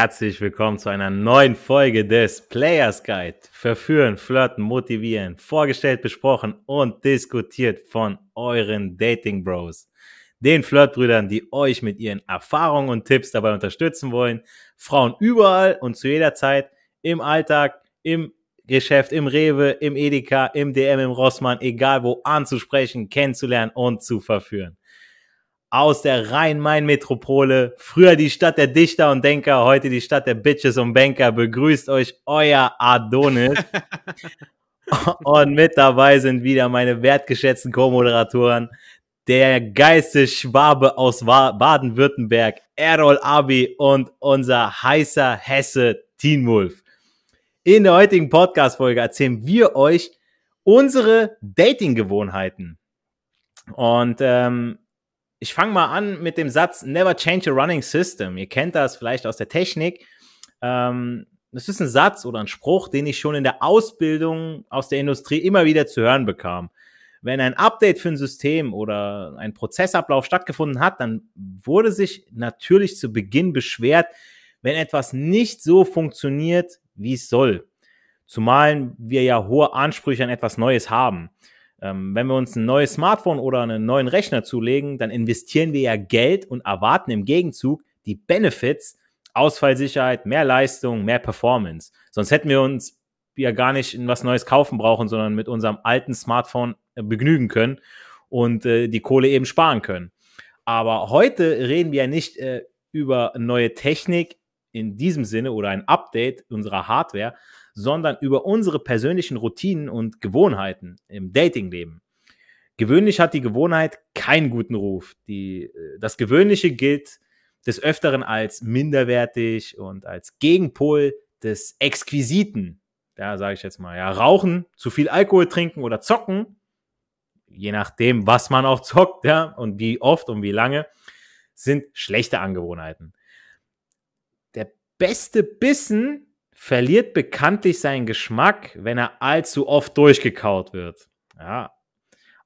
herzlich willkommen zu einer neuen Folge des Players Guide. Verführen, flirten, motivieren, vorgestellt, besprochen und diskutiert von euren Dating Bros. Den Flirtbrüdern, die euch mit ihren Erfahrungen und Tipps dabei unterstützen wollen, Frauen überall und zu jeder Zeit, im Alltag, im Geschäft, im Rewe, im Edeka, im DM, im Rossmann, egal wo anzusprechen, kennenzulernen und zu verführen aus der Rhein-Main-Metropole, früher die Stadt der Dichter und Denker, heute die Stadt der Bitches und Banker, begrüßt euch euer Adonis. und mit dabei sind wieder meine wertgeschätzten Co-Moderatoren, der Geistesschwabe aus Baden-Württemberg, Errol Abi und unser heißer Hesse Teen Wolf. In der heutigen Podcast-Folge erzählen wir euch unsere Dating-Gewohnheiten. Und ähm, ich fange mal an mit dem Satz Never change a running system. Ihr kennt das vielleicht aus der Technik. Ähm, das ist ein Satz oder ein Spruch, den ich schon in der Ausbildung aus der Industrie immer wieder zu hören bekam. Wenn ein Update für ein System oder ein Prozessablauf stattgefunden hat, dann wurde sich natürlich zu Beginn beschwert, wenn etwas nicht so funktioniert, wie es soll. Zumal wir ja hohe Ansprüche an etwas Neues haben. Ähm, wenn wir uns ein neues Smartphone oder einen neuen Rechner zulegen, dann investieren wir ja Geld und erwarten im Gegenzug die Benefits, Ausfallsicherheit, mehr Leistung, mehr Performance. Sonst hätten wir uns ja gar nicht was Neues kaufen brauchen, sondern mit unserem alten Smartphone äh, begnügen können und äh, die Kohle eben sparen können. Aber heute reden wir ja nicht äh, über neue Technik in diesem Sinne oder ein Update unserer Hardware, sondern über unsere persönlichen Routinen und Gewohnheiten im Datingleben. Gewöhnlich hat die Gewohnheit keinen guten Ruf. Die, äh, das Gewöhnliche gilt des Öfteren als minderwertig und als Gegenpol des Exquisiten. Da sage ich jetzt mal, ja, rauchen, zu viel Alkohol trinken oder zocken, je nachdem, was man auch zockt, ja, und wie oft und wie lange, sind schlechte Angewohnheiten. Der beste Bissen verliert bekanntlich seinen Geschmack, wenn er allzu oft durchgekaut wird. Ja.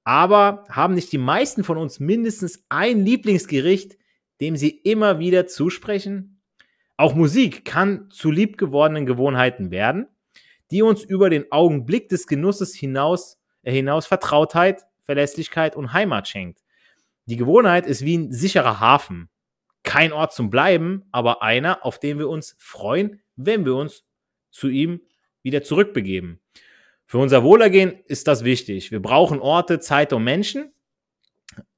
Aber haben nicht die meisten von uns mindestens ein Lieblingsgericht, dem sie immer wieder zusprechen? Auch Musik kann zu liebgewordenen Gewohnheiten werden, die uns über den Augenblick des Genusses hinaus, äh, hinaus Vertrautheit, Verlässlichkeit und Heimat schenkt. Die Gewohnheit ist wie ein sicherer Hafen. Kein Ort zum Bleiben, aber einer, auf den wir uns freuen, wenn wir uns zu ihm wieder zurückbegeben. Für unser Wohlergehen ist das wichtig. Wir brauchen Orte, Zeit und Menschen,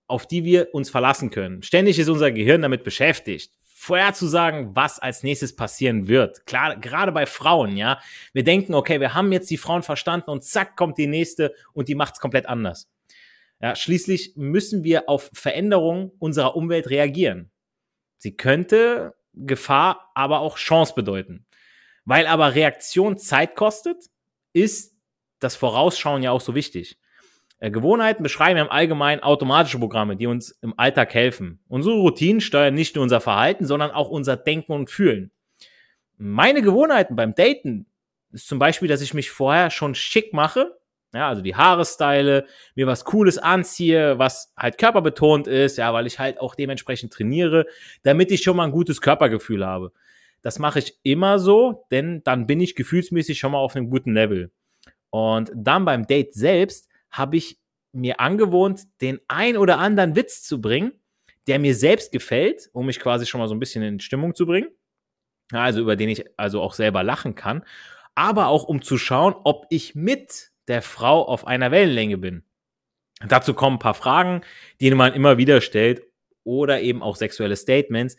auf die wir uns verlassen können. Ständig ist unser Gehirn damit beschäftigt, vorherzusagen, was als nächstes passieren wird. Klar, gerade bei Frauen, ja. Wir denken, okay, wir haben jetzt die Frauen verstanden und zack kommt die nächste und die macht es komplett anders. Ja, schließlich müssen wir auf Veränderungen unserer Umwelt reagieren. Sie könnte Gefahr, aber auch Chance bedeuten. Weil aber Reaktion Zeit kostet, ist das Vorausschauen ja auch so wichtig. Äh, Gewohnheiten beschreiben im Allgemeinen automatische Programme, die uns im Alltag helfen. Unsere Routinen steuern nicht nur unser Verhalten, sondern auch unser Denken und Fühlen. Meine Gewohnheiten beim Daten ist zum Beispiel, dass ich mich vorher schon schick mache, ja, also die Haare style, mir was Cooles anziehe, was halt körperbetont ist, ja, weil ich halt auch dementsprechend trainiere, damit ich schon mal ein gutes Körpergefühl habe. Das mache ich immer so, denn dann bin ich gefühlsmäßig schon mal auf einem guten Level. Und dann beim Date selbst habe ich mir angewohnt, den ein oder anderen Witz zu bringen, der mir selbst gefällt, um mich quasi schon mal so ein bisschen in Stimmung zu bringen. Also über den ich also auch selber lachen kann. Aber auch um zu schauen, ob ich mit der Frau auf einer Wellenlänge bin. Dazu kommen ein paar Fragen, die man immer wieder stellt oder eben auch sexuelle Statements,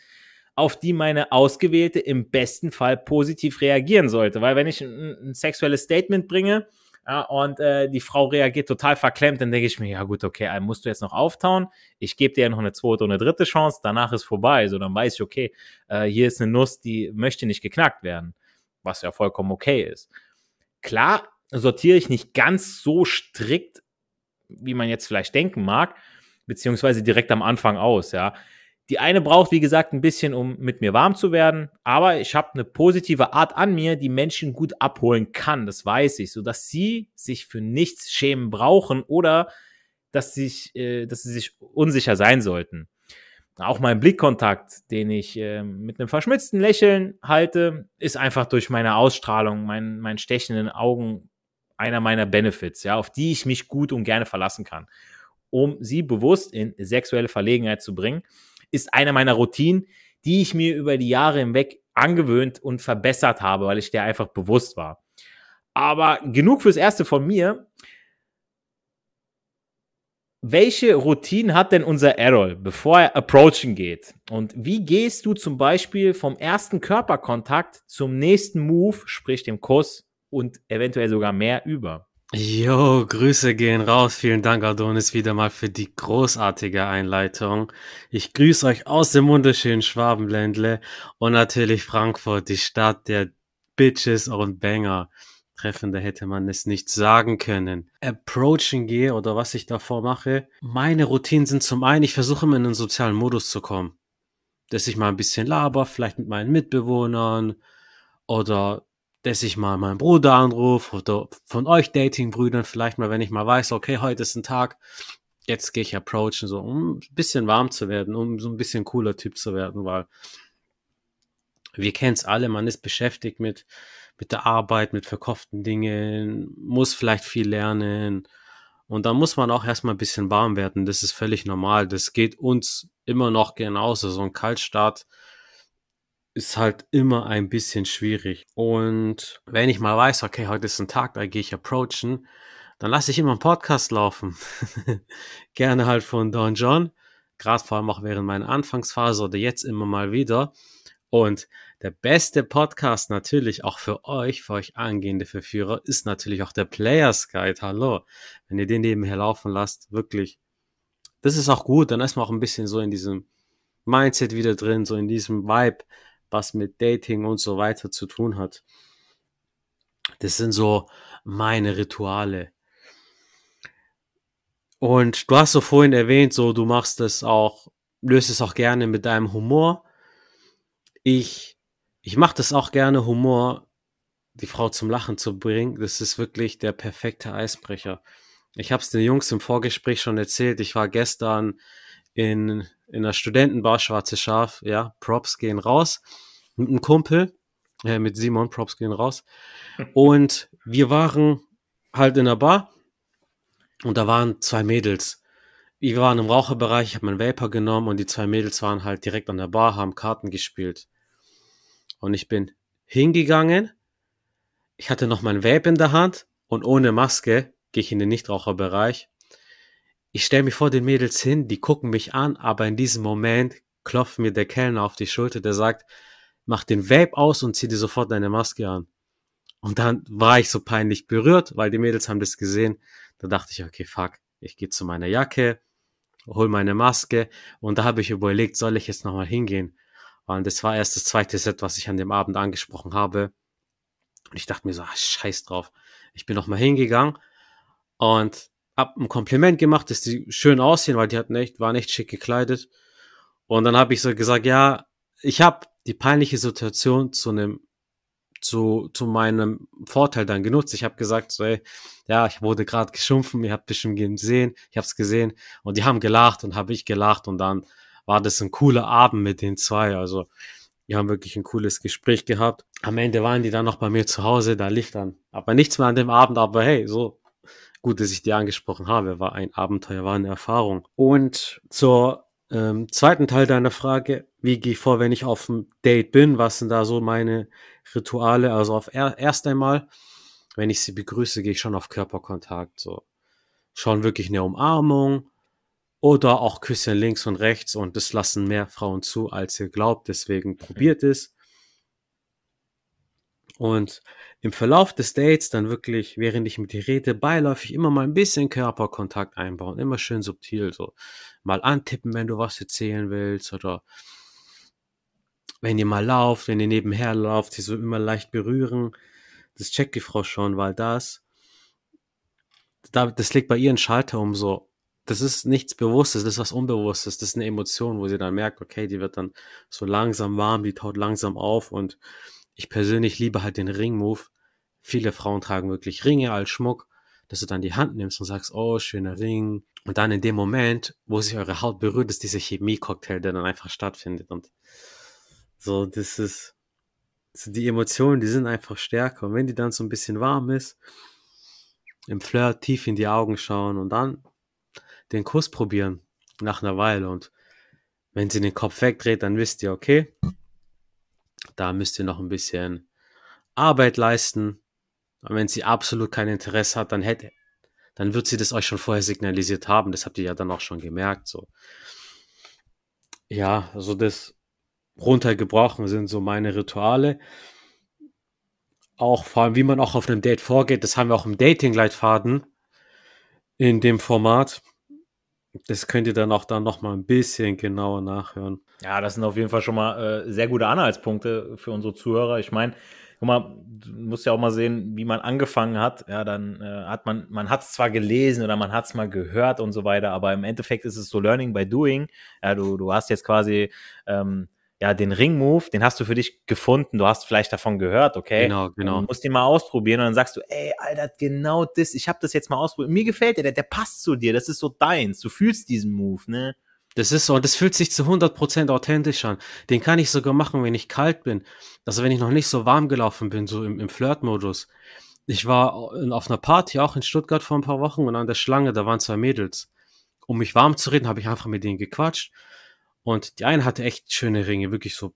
auf die meine Ausgewählte im besten Fall positiv reagieren sollte. Weil wenn ich ein, ein sexuelles Statement bringe ja, und äh, die Frau reagiert total verklemmt, dann denke ich mir, ja gut, okay, musst du jetzt noch auftauen. Ich gebe dir ja noch eine zweite und eine dritte Chance, danach ist vorbei. So, dann weiß ich, okay, äh, hier ist eine Nuss, die möchte nicht geknackt werden. Was ja vollkommen okay ist. Klar sortiere ich nicht ganz so strikt, wie man jetzt vielleicht denken mag, beziehungsweise direkt am Anfang aus, ja. Die eine braucht, wie gesagt, ein bisschen, um mit mir warm zu werden, aber ich habe eine positive Art an mir, die Menschen gut abholen kann, das weiß ich, sodass sie sich für nichts schämen brauchen oder dass, sich, äh, dass sie sich unsicher sein sollten. Auch mein Blickkontakt, den ich äh, mit einem verschmitzten Lächeln halte, ist einfach durch meine Ausstrahlung, mein, mein stechenden Augen einer meiner Benefits, ja, auf die ich mich gut und gerne verlassen kann. Um sie bewusst in sexuelle Verlegenheit zu bringen, ist eine meiner Routinen, die ich mir über die Jahre hinweg angewöhnt und verbessert habe, weil ich der einfach bewusst war. Aber genug fürs Erste von mir. Welche Routine hat denn unser Errol, bevor er approachen geht? Und wie gehst du zum Beispiel vom ersten Körperkontakt zum nächsten Move, sprich dem Kuss und eventuell sogar mehr über? Jo, Grüße gehen raus. Vielen Dank, Adonis, wieder mal für die großartige Einleitung. Ich grüße euch aus dem wunderschönen Schwabenländle und natürlich Frankfurt, die Stadt der Bitches und Banger. Treffender hätte man es nicht sagen können. Approaching gehe oder was ich davor mache. Meine Routinen sind zum einen, ich versuche immer in einen sozialen Modus zu kommen. Dass ich mal ein bisschen laber, vielleicht mit meinen Mitbewohnern oder dass ich mal meinen Bruder anrufe oder von euch Datingbrüdern vielleicht mal, wenn ich mal weiß, okay, heute ist ein Tag, jetzt gehe ich approachen, so um ein bisschen warm zu werden, um so ein bisschen cooler Typ zu werden, weil wir kennen es alle, man ist beschäftigt mit mit der Arbeit, mit verkauften Dingen, muss vielleicht viel lernen. Und da muss man auch erstmal ein bisschen warm werden. Das ist völlig normal. Das geht uns immer noch genauso. So ein Kaltstart ist halt immer ein bisschen schwierig. Und wenn ich mal weiß, okay, heute ist ein Tag, da gehe ich approachen, dann lasse ich immer einen Podcast laufen. Gerne halt von Don John. Gerade vor allem auch während meiner Anfangsphase oder jetzt immer mal wieder. Und der beste Podcast natürlich auch für euch, für euch angehende Verführer, ist natürlich auch der Players Guide. Hallo. Wenn ihr den nebenher laufen lasst, wirklich. Das ist auch gut. Dann ist man auch ein bisschen so in diesem Mindset wieder drin, so in diesem Vibe, was mit Dating und so weiter zu tun hat. Das sind so meine Rituale. Und du hast so vorhin erwähnt, so du machst es auch, löst es auch gerne mit deinem Humor ich, ich mache das auch gerne, Humor, die Frau zum Lachen zu bringen. Das ist wirklich der perfekte Eisbrecher. Ich habe es den Jungs im Vorgespräch schon erzählt. Ich war gestern in, in einer Studentenbar, Schwarze Schaf, ja, Props gehen raus, mit einem Kumpel, äh, mit Simon, Props gehen raus. Und wir waren halt in der Bar und da waren zwei Mädels. Wir waren im Raucherbereich, ich habe meinen Vapor genommen und die zwei Mädels waren halt direkt an der Bar, haben Karten gespielt. Und ich bin hingegangen. Ich hatte noch mein Vape in der Hand und ohne Maske gehe ich in den Nichtraucherbereich. Ich stelle mich vor den Mädels hin, die gucken mich an, aber in diesem Moment klopft mir der Kellner auf die Schulter, der sagt, mach den Vape aus und zieh dir sofort deine Maske an. Und dann war ich so peinlich berührt, weil die Mädels haben das gesehen. Da dachte ich, okay, fuck, ich gehe zu meiner Jacke, hol meine Maske und da habe ich überlegt, soll ich jetzt nochmal hingehen? Und das war erst das zweite Set, was ich an dem Abend angesprochen habe. Und ich dachte mir so, ach, scheiß drauf. Ich bin nochmal hingegangen und hab ein Kompliment gemacht, dass die schön aussehen, weil die hatten echt, waren echt schick gekleidet. Und dann habe ich so gesagt, ja, ich habe die peinliche Situation zu einem zu, zu meinem Vorteil dann genutzt. Ich habe gesagt, so, ey, ja, ich wurde gerade geschumpfen, ihr habt bestimmt gesehen, ich habe es gesehen und die haben gelacht und habe ich gelacht und dann war das ein cooler Abend mit den zwei. Also wir haben wirklich ein cooles Gespräch gehabt. Am Ende waren die dann noch bei mir zu Hause, da lief dann aber nichts mehr an dem Abend, aber hey, so gut, dass ich die angesprochen habe, war ein Abenteuer, war eine Erfahrung. Und zur ähm, zweiten Teil deiner Frage, wie gehe ich vor, wenn ich auf dem Date bin? Was sind da so meine Rituale? Also auf er erst einmal, wenn ich sie begrüße, gehe ich schon auf Körperkontakt. So schon wirklich eine Umarmung, oder auch Küsschen links und rechts und das lassen mehr Frauen zu, als ihr glaubt. Deswegen probiert es. Und im Verlauf des Dates dann wirklich, während ich mit dir rede, beiläufig immer mal ein bisschen Körperkontakt einbauen. Immer schön subtil so. Mal antippen, wenn du was erzählen willst oder wenn ihr mal lauft, wenn ihr nebenher lauft, sie so immer leicht berühren. Das checkt die Frau schon, weil das, das legt bei ihr einen Schalter um so, das ist nichts Bewusstes, das ist was Unbewusstes, das ist eine Emotion, wo sie dann merkt, okay, die wird dann so langsam warm, die taut langsam auf und ich persönlich liebe halt den Ring-Move. Viele Frauen tragen wirklich Ringe als Schmuck. dass du dann die Hand nimmst und sagst, oh, schöner Ring. Und dann in dem Moment, wo sich eure Haut berührt, ist dieser Chemie-Cocktail, der dann einfach stattfindet. Und so, das ist, die Emotionen, die sind einfach stärker. Und wenn die dann so ein bisschen warm ist, im Flirt tief in die Augen schauen und dann den Kuss probieren nach einer Weile. Und wenn sie den Kopf wegdreht, dann wisst ihr, okay, da müsst ihr noch ein bisschen Arbeit leisten. Und wenn sie absolut kein Interesse hat, dann hätte, dann wird sie das euch schon vorher signalisiert haben. Das habt ihr ja dann auch schon gemerkt. So. Ja, also das runtergebrochen sind so meine Rituale. Auch vor allem, wie man auch auf einem Date vorgeht. Das haben wir auch im Dating-Leitfaden in dem Format. Das könnt ihr dann auch dann noch mal ein bisschen genauer nachhören. Ja, das sind auf jeden Fall schon mal äh, sehr gute Anhaltspunkte für unsere Zuhörer. Ich meine, guck mal, du musst ja auch mal sehen, wie man angefangen hat. Ja, dann äh, hat man, man hat es zwar gelesen oder man hat es mal gehört und so weiter, aber im Endeffekt ist es so Learning by Doing. Ja, du, du hast jetzt quasi ähm, ja, den Ring-Move, den hast du für dich gefunden, du hast vielleicht davon gehört, okay? Genau, genau. Du musst ihn mal ausprobieren und dann sagst du, ey, Alter, genau das, ich habe das jetzt mal ausprobiert. Mir gefällt der, der, der passt zu dir, das ist so deins, du fühlst diesen Move, ne? Das ist so, und das fühlt sich zu 100% authentisch an. Den kann ich sogar machen, wenn ich kalt bin. Also wenn ich noch nicht so warm gelaufen bin, so im, im Flirt-Modus. Ich war auf einer Party auch in Stuttgart vor ein paar Wochen und an der Schlange, da waren zwei Mädels. Um mich warm zu reden, habe ich einfach mit denen gequatscht. Und die eine hatte echt schöne Ringe, wirklich so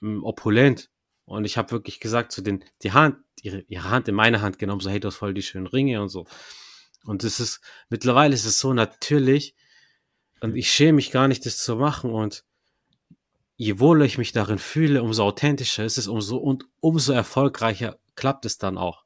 mh, hm, opulent. Und ich habe wirklich gesagt zu den, die Hand, ihre, ihre Hand in meine Hand genommen, so hey, du hast voll die schönen Ringe und so. Und das ist, mittlerweile ist es so natürlich, und ich schäme mich gar nicht, das zu machen. Und je wohler ich mich darin fühle, umso authentischer ist es, umso und umso erfolgreicher klappt es dann auch.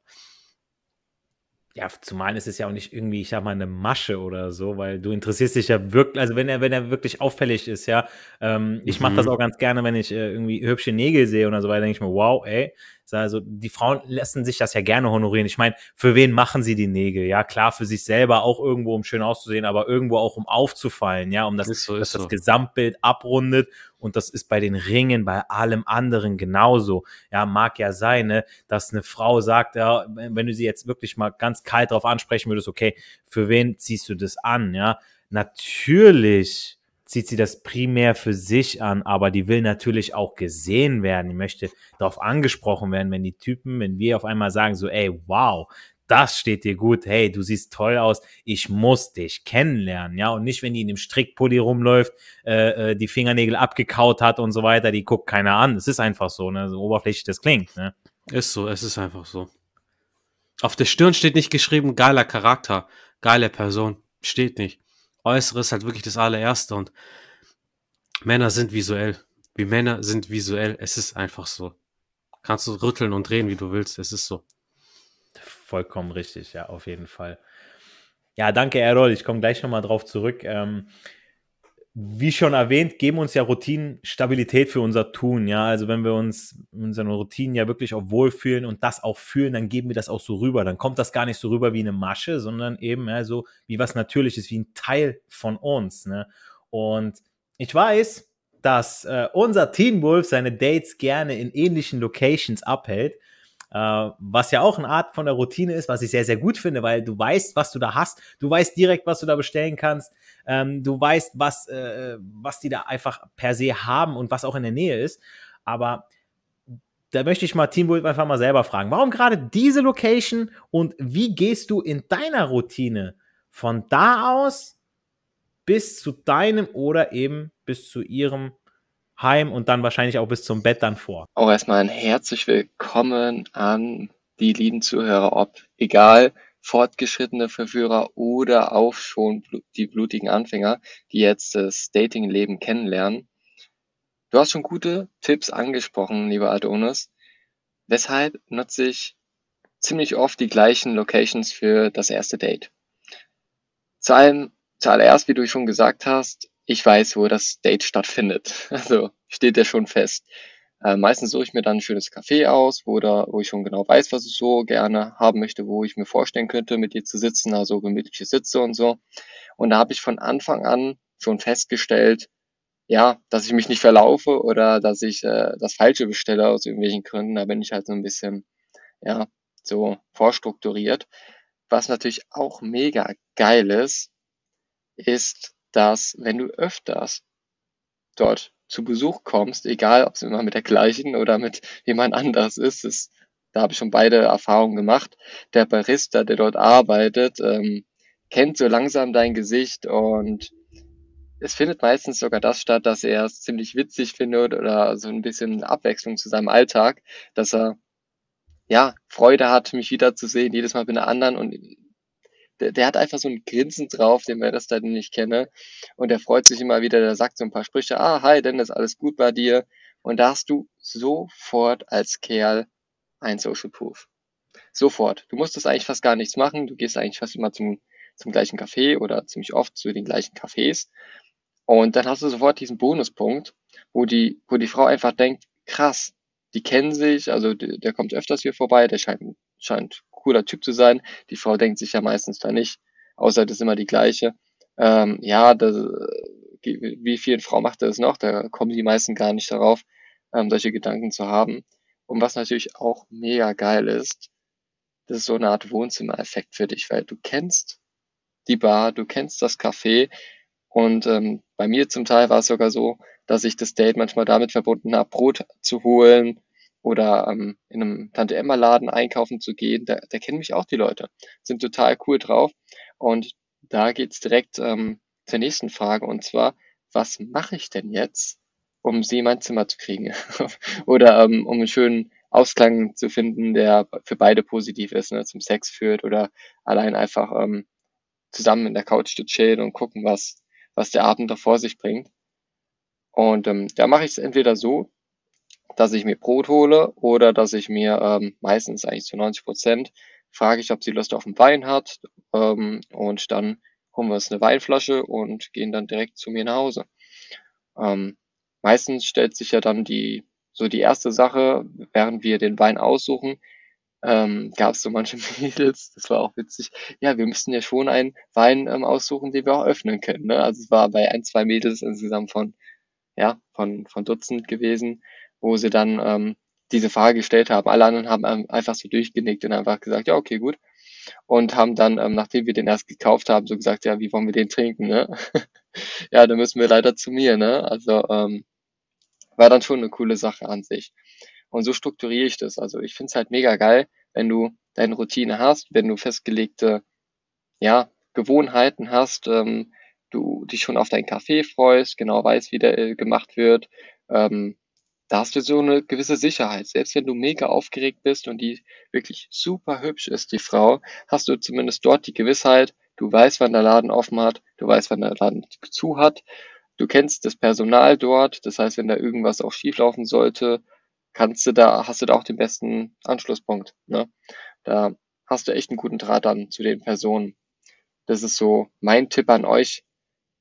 Ja, zumal ist es ja auch nicht irgendwie, ich sag mal, eine Masche oder so, weil du interessierst dich ja wirklich, also wenn er, wenn er wirklich auffällig ist, ja. Ähm, ich mache das mhm. auch ganz gerne, wenn ich äh, irgendwie hübsche Nägel sehe oder so weiter, denke ich mir, wow, ey, also die Frauen lassen sich das ja gerne honorieren. Ich meine, für wen machen sie die Nägel? Ja, klar, für sich selber auch irgendwo, um schön auszusehen, aber irgendwo auch, um aufzufallen, ja, um das, so, dass so. das Gesamtbild abrundet. Und das ist bei den Ringen, bei allem anderen genauso. Ja, mag ja sein, ne, dass eine Frau sagt, ja, wenn du sie jetzt wirklich mal ganz kalt drauf ansprechen würdest, okay, für wen ziehst du das an? Ja, natürlich zieht sie das primär für sich an, aber die will natürlich auch gesehen werden. Die möchte darauf angesprochen werden, wenn die Typen, wenn wir auf einmal sagen so, ey, wow, das steht dir gut, hey, du siehst toll aus, ich muss dich kennenlernen, ja, und nicht, wenn die in dem Strickpulli rumläuft, äh, äh, die Fingernägel abgekaut hat und so weiter, die guckt keiner an. Es ist einfach so, ne, so oberflächlich das klingt, ne. Ist so, es ist einfach so. Auf der Stirn steht nicht geschrieben, geiler Charakter, geile Person, steht nicht. Äußere ist halt wirklich das allererste und Männer sind visuell. Wie Männer sind visuell. Es ist einfach so. Kannst du rütteln und drehen, wie du willst. Es ist so. Vollkommen richtig, ja, auf jeden Fall. Ja, danke, Errol. Ich komme gleich nochmal drauf zurück. Ähm, wie schon erwähnt, geben uns ja Routinen Stabilität für unser Tun. Ja, also wenn wir uns in unseren Routinen ja wirklich auch wohlfühlen und das auch fühlen, dann geben wir das auch so rüber. Dann kommt das gar nicht so rüber wie eine Masche, sondern eben ja, so wie was Natürliches, wie ein Teil von uns. Ne? Und ich weiß, dass äh, unser Teen Wolf seine Dates gerne in ähnlichen Locations abhält. Äh, was ja auch eine Art von der Routine ist, was ich sehr, sehr gut finde, weil du weißt, was du da hast. Du weißt direkt, was du da bestellen kannst. Ähm, du weißt, was, äh, was die da einfach per se haben und was auch in der Nähe ist. Aber da möchte ich mal Team Wolf einfach mal selber fragen. Warum gerade diese Location und wie gehst du in deiner Routine von da aus bis zu deinem oder eben bis zu ihrem heim und dann wahrscheinlich auch bis zum Bett dann vor. Auch erstmal ein herzlich willkommen an die lieben Zuhörer, ob egal fortgeschrittene Verführer oder auch schon die blutigen Anfänger, die jetzt das Dating-Leben kennenlernen. Du hast schon gute Tipps angesprochen, lieber Adonis. Deshalb nutze ich ziemlich oft die gleichen Locations für das erste Date. Zu allem, zuallererst, wie du schon gesagt hast, ich weiß, wo das Date stattfindet. Also steht ja schon fest. Äh, meistens suche ich mir dann ein schönes Café aus, wo, da, wo ich schon genau weiß, was ich so gerne haben möchte, wo ich mir vorstellen könnte, mit dir zu sitzen, also gemütliche Sitze und so. Und da habe ich von Anfang an schon festgestellt, ja, dass ich mich nicht verlaufe oder dass ich äh, das Falsche bestelle aus irgendwelchen Gründen. Da bin ich halt so ein bisschen, ja, so vorstrukturiert. was natürlich auch mega geil ist, ist, dass wenn du öfters dort zu Besuch kommst, egal ob es immer mit der gleichen oder mit jemand anders ist, ist da habe ich schon beide Erfahrungen gemacht. Der Barista, der dort arbeitet, ähm, kennt so langsam dein Gesicht und es findet meistens sogar das statt, dass er es ziemlich witzig findet oder so ein bisschen Abwechslung zu seinem Alltag, dass er ja Freude hat, mich wiederzusehen, jedes Mal mit einer anderen und der, der hat einfach so ein Grinsen drauf, den wir das da nicht kenne. Und der freut sich immer wieder, der sagt so ein paar Sprüche, ah, hi Dennis, alles gut bei dir. Und da hast du sofort als Kerl ein Social Proof. Sofort. Du musstest eigentlich fast gar nichts machen. Du gehst eigentlich fast immer zum, zum gleichen Café oder ziemlich oft zu den gleichen Cafés. Und dann hast du sofort diesen Bonuspunkt, wo die, wo die Frau einfach denkt, krass, die kennen sich, also der, der kommt öfters hier vorbei, der scheint, scheint cooler Typ zu sein. Die Frau denkt sich ja meistens da nicht, außer das ist immer die gleiche. Ähm, ja, das, wie vielen Frauen macht er das noch? Da kommen die meisten gar nicht darauf, ähm, solche Gedanken zu haben. Und was natürlich auch mega geil ist, das ist so eine Art Wohnzimmereffekt für dich, weil du kennst die Bar, du kennst das Café und ähm, bei mir zum Teil war es sogar so, dass ich das Date manchmal damit verbunden habe, Brot zu holen oder ähm, in einem Tante-Emma-Laden einkaufen zu gehen. Da, da kennen mich auch die Leute, sind total cool drauf und da geht's direkt ähm, zur nächsten Frage und zwar, was mache ich denn jetzt, um sie in mein Zimmer zu kriegen. oder ähm, um einen schönen Ausklang zu finden, der für beide positiv ist, ne, zum Sex führt oder allein einfach ähm, zusammen in der Couch zu chillen und gucken, was, was der Abend da vor sich bringt. Und ähm, da mache ich es entweder so, dass ich mir Brot hole oder dass ich mir ähm, meistens eigentlich zu 90 Prozent frage ich, ob sie Lust auf einen Wein hat ähm, und dann holen wir uns eine Weinflasche und gehen dann direkt zu mir nach Hause. Ähm, meistens stellt sich ja dann die, so die erste Sache, während wir den Wein aussuchen, ähm, gab es so manche Mädels, das war auch witzig, ja, wir müssten ja schon einen Wein ähm, aussuchen, den wir auch öffnen können. Ne? Also es war bei ein, zwei Mädels insgesamt von, ja, von, von Dutzend gewesen, wo sie dann ähm, diese Frage gestellt haben. Alle anderen haben ähm, einfach so durchgenickt und einfach gesagt, ja, okay, gut. Und haben dann, ähm, nachdem wir den erst gekauft haben, so gesagt, ja, wie wollen wir den trinken, ne? ja, dann müssen wir leider zu mir, ne? Also ähm, war dann schon eine coole Sache an sich. Und so strukturiere ich das. Also ich finde es halt mega geil, wenn du deine Routine hast, wenn du festgelegte ja, Gewohnheiten hast, ähm, du dich schon auf deinen Kaffee freust, genau weißt, wie der äh, gemacht wird, ähm, da hast du so eine gewisse Sicherheit. Selbst wenn du mega aufgeregt bist und die wirklich super hübsch ist, die Frau, hast du zumindest dort die Gewissheit, du weißt, wann der Laden offen hat, du weißt, wann der Laden zu hat, du kennst das Personal dort, das heißt, wenn da irgendwas auch schieflaufen sollte, kannst du da, hast du da auch den besten Anschlusspunkt. Ne? Da hast du echt einen guten Draht dann zu den Personen. Das ist so mein Tipp an euch.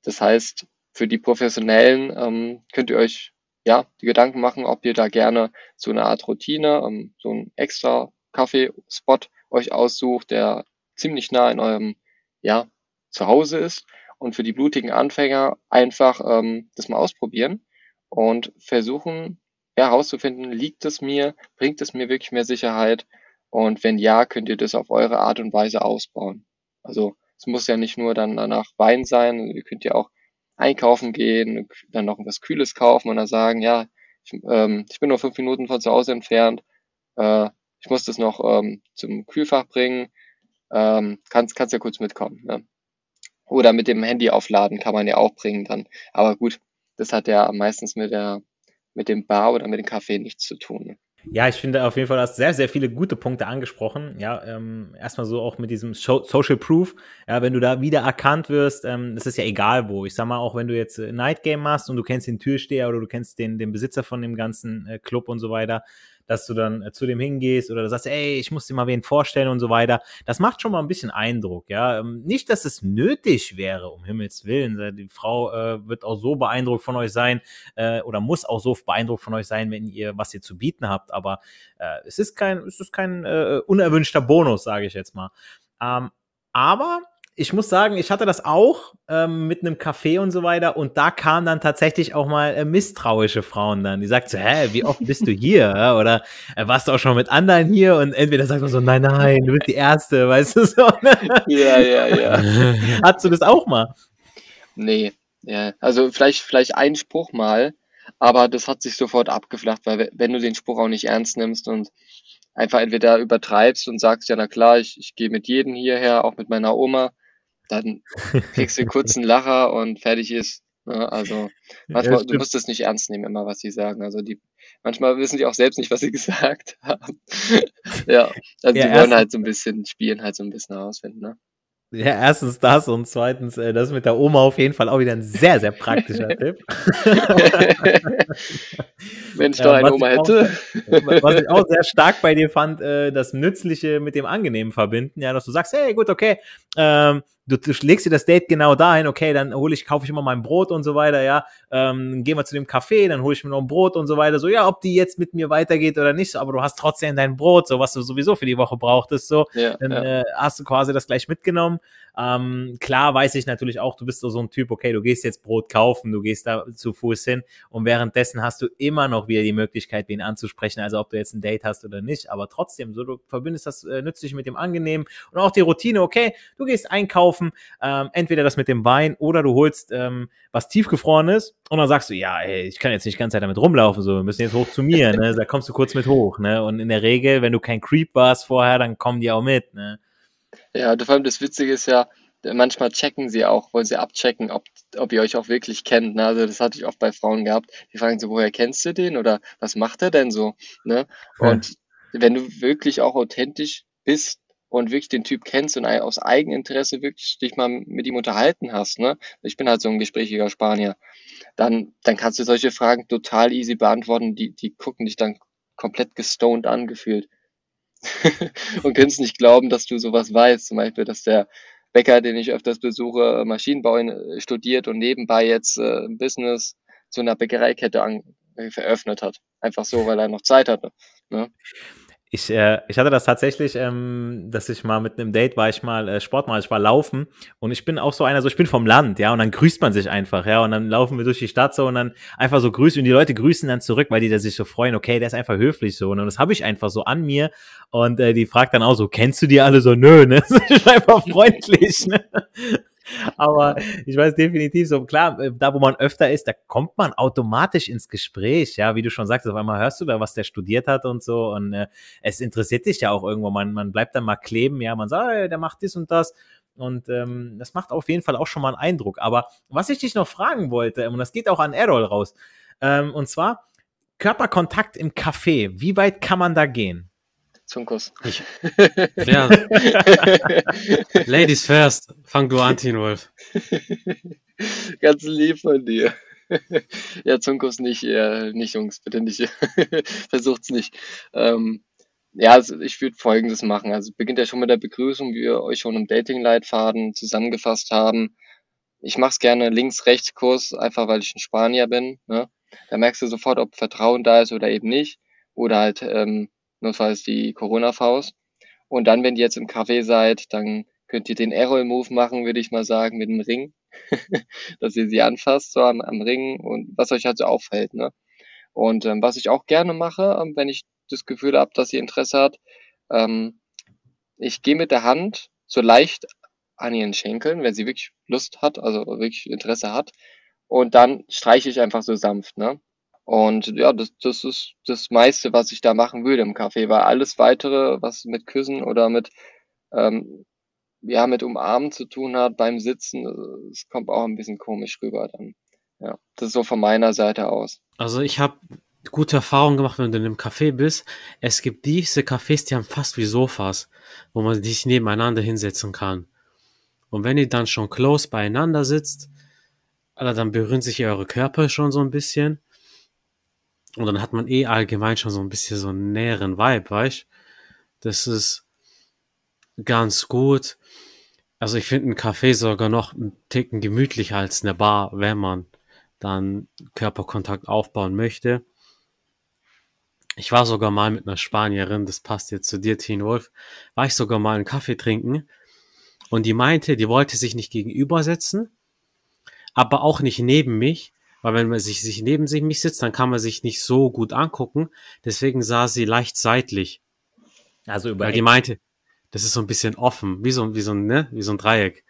Das heißt, für die Professionellen ähm, könnt ihr euch ja die Gedanken machen, ob ihr da gerne so eine Art Routine, ähm, so einen extra Kaffeespot euch aussucht, der ziemlich nah in eurem ja, Zuhause ist. Und für die blutigen Anfänger einfach ähm, das mal ausprobieren und versuchen herauszufinden, liegt es mir, bringt es mir wirklich mehr Sicherheit und wenn ja, könnt ihr das auf eure Art und Weise ausbauen. Also es muss ja nicht nur dann danach Wein sein, ihr könnt ja auch einkaufen gehen, dann noch was Kühles kaufen und dann sagen, ja, ich, ähm, ich bin nur fünf Minuten von zu Hause entfernt, äh, ich muss das noch ähm, zum Kühlfach bringen, ähm, kannst, kannst ja kurz mitkommen. Ne? Oder mit dem Handy aufladen kann man ja auch bringen dann. Aber gut, das hat ja meistens mit der mit dem Bar oder mit dem Kaffee nichts zu tun. Ne? Ja, ich finde auf jeden Fall, du hast sehr, sehr viele gute Punkte angesprochen. Ja, ähm, erstmal so auch mit diesem Social Proof. Ja, wenn du da wieder erkannt wirst, ähm, das ist ja egal wo. Ich sag mal, auch wenn du jetzt Night Game machst und du kennst den Türsteher oder du kennst den, den Besitzer von dem ganzen äh, Club und so weiter, dass du dann äh, zu dem hingehst oder du sagst, ey, ich muss dir mal wen vorstellen und so weiter. Das macht schon mal ein bisschen Eindruck, ja. Ähm, nicht, dass es nötig wäre, um Himmels Willen. Die Frau äh, wird auch so beeindruckt von euch sein äh, oder muss auch so beeindruckt von euch sein, wenn ihr was ihr zu bieten habt. Aber äh, es ist kein, es ist kein äh, unerwünschter Bonus, sage ich jetzt mal. Ähm, aber ich muss sagen, ich hatte das auch ähm, mit einem Café und so weiter und da kamen dann tatsächlich auch mal äh, misstrauische Frauen dann, die sagt so, hä, wie oft bist du hier? Oder äh, warst du auch schon mit anderen hier? Und entweder sagt man so, nein, nein, du bist die Erste, weißt du so. Ja, ja, ja. Hattest du das auch mal? Nee, ja. Also vielleicht, vielleicht ein Spruch mal, aber das hat sich sofort abgeflacht, weil wenn du den Spruch auch nicht ernst nimmst und einfach entweder übertreibst und sagst, ja, na klar, ich, ich gehe mit jedem hierher, auch mit meiner Oma, dann kriegst du kurz einen Lacher und fertig ist. Ne? Also manchmal, du musst es nicht ernst nehmen, immer was sie sagen. Also die, manchmal wissen die auch selbst nicht, was sie gesagt haben. ja, also Ja, die wollen halt so ein bisschen, spielen halt so ein bisschen herausfinden, ne? Ja, erstens das und zweitens, äh, das mit der Oma auf jeden Fall auch wieder ein sehr, sehr praktischer Tipp. Wenn ich Ja, doch eine Oma ich auch- hätte. Was ich auch sehr stark bei dir fand, äh, das Nützliche mit dem Angenehmen verbinden, ja, dass du sagst, hey, gut, okay, ähm, du, du legst dir das Date genau dahin, okay, dann hole ich, kaufe ich immer mein Brot und so weiter, ja, ähm, gehen wir zu dem Café, dann hole ich mir noch ein Brot und so weiter, so, ja, ob die jetzt mit mir weitergeht oder nicht, aber du hast trotzdem dein Brot, so, was du sowieso für die Woche brauchtest, so, Ja, dann ja. äh, hast du quasi das gleich mitgenommen. Ähm, klar weiß ich natürlich auch, du bist so ein Typ, okay, du gehst jetzt Brot kaufen, du gehst da zu Fuß hin und währenddessen hast du immer noch wieder die Möglichkeit, wen anzusprechen, also ob du jetzt ein Date hast oder nicht, aber trotzdem, so du verbindest das äh, nützlich mit dem Angenehmen und auch die Routine, okay, du gehst einkaufen, ähm, entweder das mit dem Wein oder du holst ähm, was tiefgefrorenes und dann sagst du, ja, ey, ich kann jetzt nicht die ganze Zeit damit rumlaufen, so, wir müssen jetzt hoch zu mir, ne, da kommst du kurz mit hoch, ne, und in der Regel, wenn du kein Creep warst vorher, dann kommen die auch mit, ne. Ja, vor allem das Witzige ist ja, manchmal checken sie auch, wollen sie abchecken, ob, ob ihr euch auch wirklich kennt. Ne? Also das hatte ich oft bei Frauen gehabt. Die fragen so, woher kennst du den oder was macht er denn so? Ne? Ja. Und wenn du wirklich auch authentisch bist und wirklich den Typ kennst und aus Eigeninteresse wirklich dich mal mit ihm unterhalten hast, ne? Ich bin halt so ein gesprächiger Spanier. Dann, dann kannst du solche Fragen total easy beantworten. Die, die gucken dich dann komplett gestoned angefühlt. und können es nicht glauben, dass du sowas weißt. Zum Beispiel, dass der Bäcker, den ich öfters besuche, Maschinenbau in- studiert und nebenbei jetzt äh, ein Business zu einer Bäckereikette an, äh, eröffnet hat. Einfach so, weil er noch Zeit hatte. Ne? Ich, äh, ich hatte das tatsächlich, ähm, dass ich mal mit einem Date war, ich mal äh, Sport mal, ich war laufen und ich bin auch so einer, so ich bin vom Land, ja, und dann grüßt man sich einfach, ja, und dann laufen wir durch die Stadt so und dann einfach so grüßen und die Leute grüßen dann zurück, weil die da sich so freuen, okay, der ist einfach höflich so und das habe ich einfach so an mir und äh, die fragt dann auch so, kennst du die alle so? Nö, ne, das ist einfach freundlich, ne. Aber ich weiß definitiv so, klar, äh, da wo man öfter ist, da kommt man automatisch ins Gespräch, ja, wie du schon sagst, auf einmal hörst du da, was der studiert hat und so. Und äh, es interessiert dich ja auch irgendwo, man, man bleibt dann mal kleben, ja, man sagt, hey, der macht dies und das. Und ähm, das macht auf jeden Fall auch schon mal einen Eindruck. Aber was ich dich noch fragen wollte, und das geht auch an Errol raus, ähm, und zwar Körperkontakt im Café, wie weit kann man da gehen? Zunkus. Ich, ja, Ladies first. Fang du an, Teen Wolf. Ganz lieb von dir. ja, Zunkus nicht, äh, nicht, Jungs, bitte nicht. Versucht's nicht. Ähm, ja, also ich würde Folgendes machen. Also beginnt ja schon mit der Begrüßung, wie wir euch schon im Dating-Leitfaden zusammengefasst haben. Ich mache es gerne links-rechts-Kurs, einfach weil ich ein Spanier bin. Ne? Da merkst du sofort, ob Vertrauen da ist oder eben nicht. Oder halt ähm, notfalls die Corona-Faust. Und dann, wenn ihr jetzt im Café seid, dann könnt ihr den Errol-Move machen, würde ich mal sagen, mit dem Ring. dass ihr sie anfasst, so am, am Ring und was euch halt so auffällt. Ne? Und ähm, was ich auch gerne mache, ähm, wenn ich das Gefühl habe, dass sie Interesse hat, ähm, ich gehe mit der Hand so leicht an ihren Schenkeln, wenn sie wirklich Lust hat, also wirklich Interesse hat. Und dann streiche ich einfach so sanft, ne? Und ja, das, das ist das meiste, was ich da machen würde im Café, weil alles weitere, was mit Küssen oder mit, ähm, ja, mit Umarmen zu tun hat beim Sitzen, es kommt auch ein bisschen komisch rüber dann. Ja, das ist so von meiner Seite aus. Also ich habe gute Erfahrungen gemacht, wenn du in einem Café bist. Es gibt diese Cafés, die haben fast wie Sofas, wo man sich nebeneinander hinsetzen kann. Und wenn ihr dann schon close beieinander sitzt, dann berühren sich eure Körper schon so ein bisschen. Und dann hat man eh allgemein schon so ein bisschen so einen näheren Vibe, weißt Das ist ganz gut. Also ich finde ein Café sogar noch einen Ticken gemütlicher als eine Bar, wenn man dann Körperkontakt aufbauen möchte. Ich war sogar mal mit einer Spanierin, das passt jetzt zu dir, Teen Wolf, war ich sogar mal einen Kaffee trinken Und die meinte, die wollte sich nicht gegenübersetzen, aber auch nicht neben mich, weil wenn man sich, sich neben sich mich sitzt, dann kann man sich nicht so gut angucken. Deswegen sah sie leicht seitlich. Also über Weil die meinte, das ist so ein bisschen offen, wie so, wie so ein, ne, wie so ein Dreieck.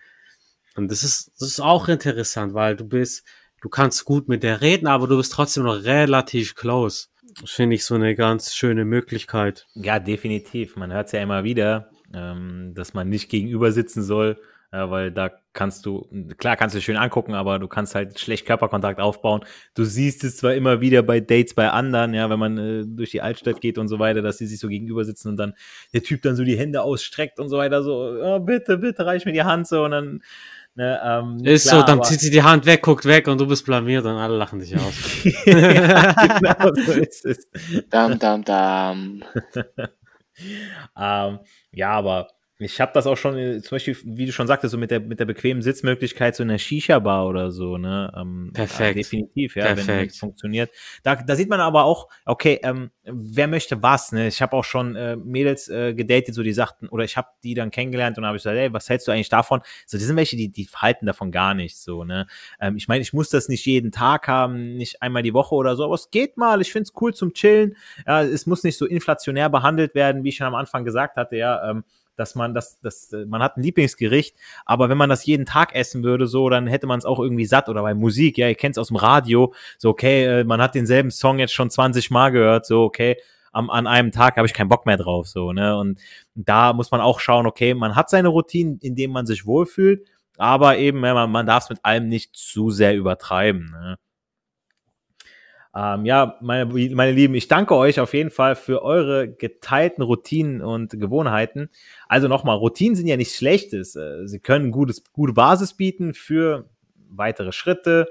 Und das ist, das ist auch interessant, weil du bist, du kannst gut mit der reden, aber du bist trotzdem noch relativ close. Das finde ich so eine ganz schöne Möglichkeit. Ja, definitiv. Man hört es ja immer wieder, ähm, dass man nicht gegenüber sitzen soll, weil da kannst du, klar kannst du schön angucken, aber du kannst halt schlecht Körperkontakt aufbauen. Du siehst es zwar immer wieder bei Dates bei anderen, ja, wenn man äh, durch die Altstadt geht und so weiter, dass die sich so gegenüber sitzen und dann der Typ dann so die Hände ausstreckt und so weiter, so, oh, bitte, bitte, reich mir die Hand so und dann Ne, ähm, ist klar, so, dann zieht sie die Hand weg, guckt weg und du bist blamiert und alle lachen dich aus. ja, genau so ist es. Dam, dam, dam. ähm, ja, aber ich habe das auch schon, äh, zum Beispiel, wie du schon sagtest, so mit der, mit der bequemen Sitzmöglichkeit so in der Shisha-Bar oder so, ne? Ähm, Perfekt. Ja, definitiv, ja, Perfekt. wenn es funktioniert. Da, da sieht man aber auch, okay, ähm, wer möchte was, ne? Ich habe auch schon äh, Mädels äh, gedatet, so die sagten, oder ich habe die dann kennengelernt und habe ich gesagt, ey, was hältst du eigentlich davon? So, die sind welche, die, die halten davon gar nicht so, ne? Ähm, ich meine, ich muss das nicht jeden Tag haben, nicht einmal die Woche oder so, aber es geht mal, ich finde es cool zum Chillen. Ja, es muss nicht so inflationär behandelt werden, wie ich schon am Anfang gesagt hatte, ja. Ähm, dass man das, das, man hat ein Lieblingsgericht, aber wenn man das jeden Tag essen würde, so, dann hätte man es auch irgendwie satt oder bei Musik, ja, ihr kennt es aus dem Radio, so, okay, äh, man hat denselben Song jetzt schon 20 Mal gehört, so, okay, am, an einem Tag habe ich keinen Bock mehr drauf, so, ne, und da muss man auch schauen, okay, man hat seine Routinen, in denen man sich wohlfühlt, aber eben, man, man darf es mit allem nicht zu sehr übertreiben, ne. Ähm, ja, meine, meine Lieben, ich danke euch auf jeden Fall für eure geteilten Routinen und Gewohnheiten. Also nochmal, Routinen sind ja nichts Schlechtes. Äh, sie können gutes, gute Basis bieten für weitere Schritte.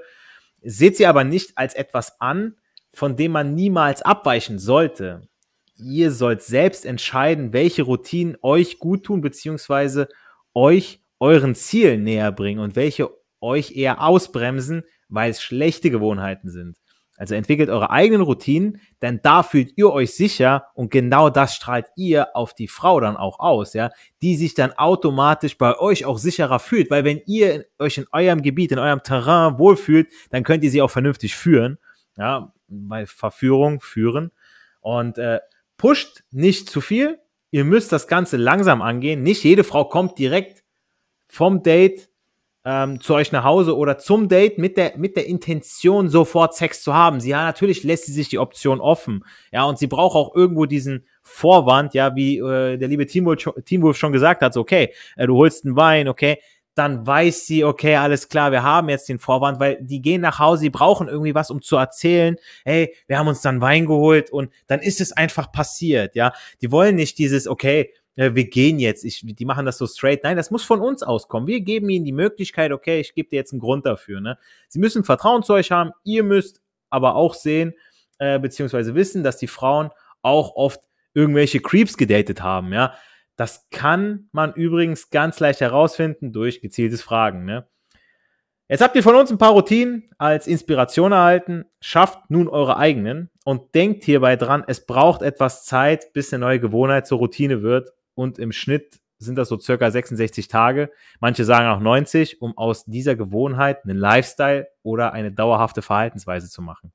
Seht sie aber nicht als etwas an, von dem man niemals abweichen sollte. Ihr sollt selbst entscheiden, welche Routinen euch gut tun, beziehungsweise euch euren Zielen näher bringen und welche euch eher ausbremsen, weil es schlechte Gewohnheiten sind. Also entwickelt eure eigenen Routinen, denn da fühlt ihr euch sicher und genau das strahlt ihr auf die Frau dann auch aus, ja, die sich dann automatisch bei euch auch sicherer fühlt, weil wenn ihr euch in eurem Gebiet, in eurem Terrain wohlfühlt, dann könnt ihr sie auch vernünftig führen, ja, weil Verführung führen und äh, pusht nicht zu viel. Ihr müsst das Ganze langsam angehen. Nicht jede Frau kommt direkt vom Date ähm, zu euch nach Hause oder zum Date mit der, mit der Intention, sofort Sex zu haben. Sie, ja, natürlich lässt sie sich die Option offen. Ja, und sie braucht auch irgendwo diesen Vorwand, ja, wie äh, der liebe Teamwolf, Teamwolf schon gesagt hat, so, okay, äh, du holst einen Wein, okay, dann weiß sie, okay, alles klar, wir haben jetzt den Vorwand, weil die gehen nach Hause, die brauchen irgendwie was, um zu erzählen, hey, wir haben uns dann Wein geholt und dann ist es einfach passiert, ja. Die wollen nicht dieses, okay, äh, wir gehen jetzt, ich, die machen das so straight. Nein, das muss von uns auskommen. Wir geben ihnen die Möglichkeit, okay, ich gebe dir jetzt einen Grund dafür. Ne? Sie müssen Vertrauen zu euch haben. Ihr müsst aber auch sehen, äh, beziehungsweise wissen, dass die Frauen auch oft irgendwelche Creeps gedatet haben. Ja, das kann man übrigens ganz leicht herausfinden durch gezieltes Fragen. Ne? Jetzt habt ihr von uns ein paar Routinen als Inspiration erhalten. Schafft nun eure eigenen und denkt hierbei dran, es braucht etwas Zeit, bis eine neue Gewohnheit zur Routine wird und im Schnitt sind das so circa 66 Tage. Manche sagen auch 90, um aus dieser Gewohnheit einen Lifestyle oder eine dauerhafte Verhaltensweise zu machen.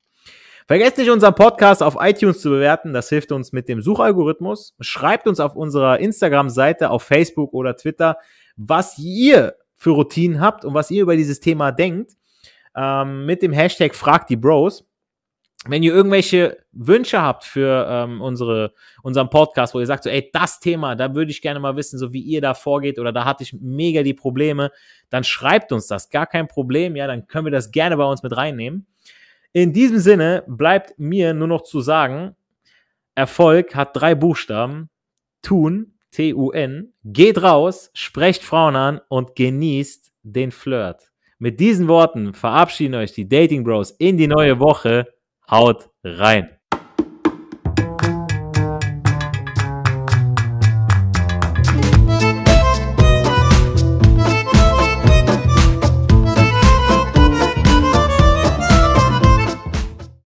Vergesst nicht, unseren Podcast auf iTunes zu bewerten. Das hilft uns mit dem Suchalgorithmus. Schreibt uns auf unserer Instagram-Seite, auf Facebook oder Twitter, was ihr für Routinen habt und was ihr über dieses Thema denkt. Ähm, mit dem Hashtag Frag die Bros wenn ihr irgendwelche Wünsche habt für ähm, unsere, unseren Podcast, wo ihr sagt, so, ey, das Thema, da würde ich gerne mal wissen, so wie ihr da vorgeht oder da hatte ich mega die Probleme, dann schreibt uns das, gar kein Problem, ja, dann können wir das gerne bei uns mit reinnehmen. In diesem Sinne bleibt mir nur noch zu sagen, Erfolg hat drei Buchstaben, tun, T-U-N, geht raus, sprecht Frauen an und genießt den Flirt. Mit diesen Worten verabschieden euch die Dating Bros in die neue Woche. Haut rein!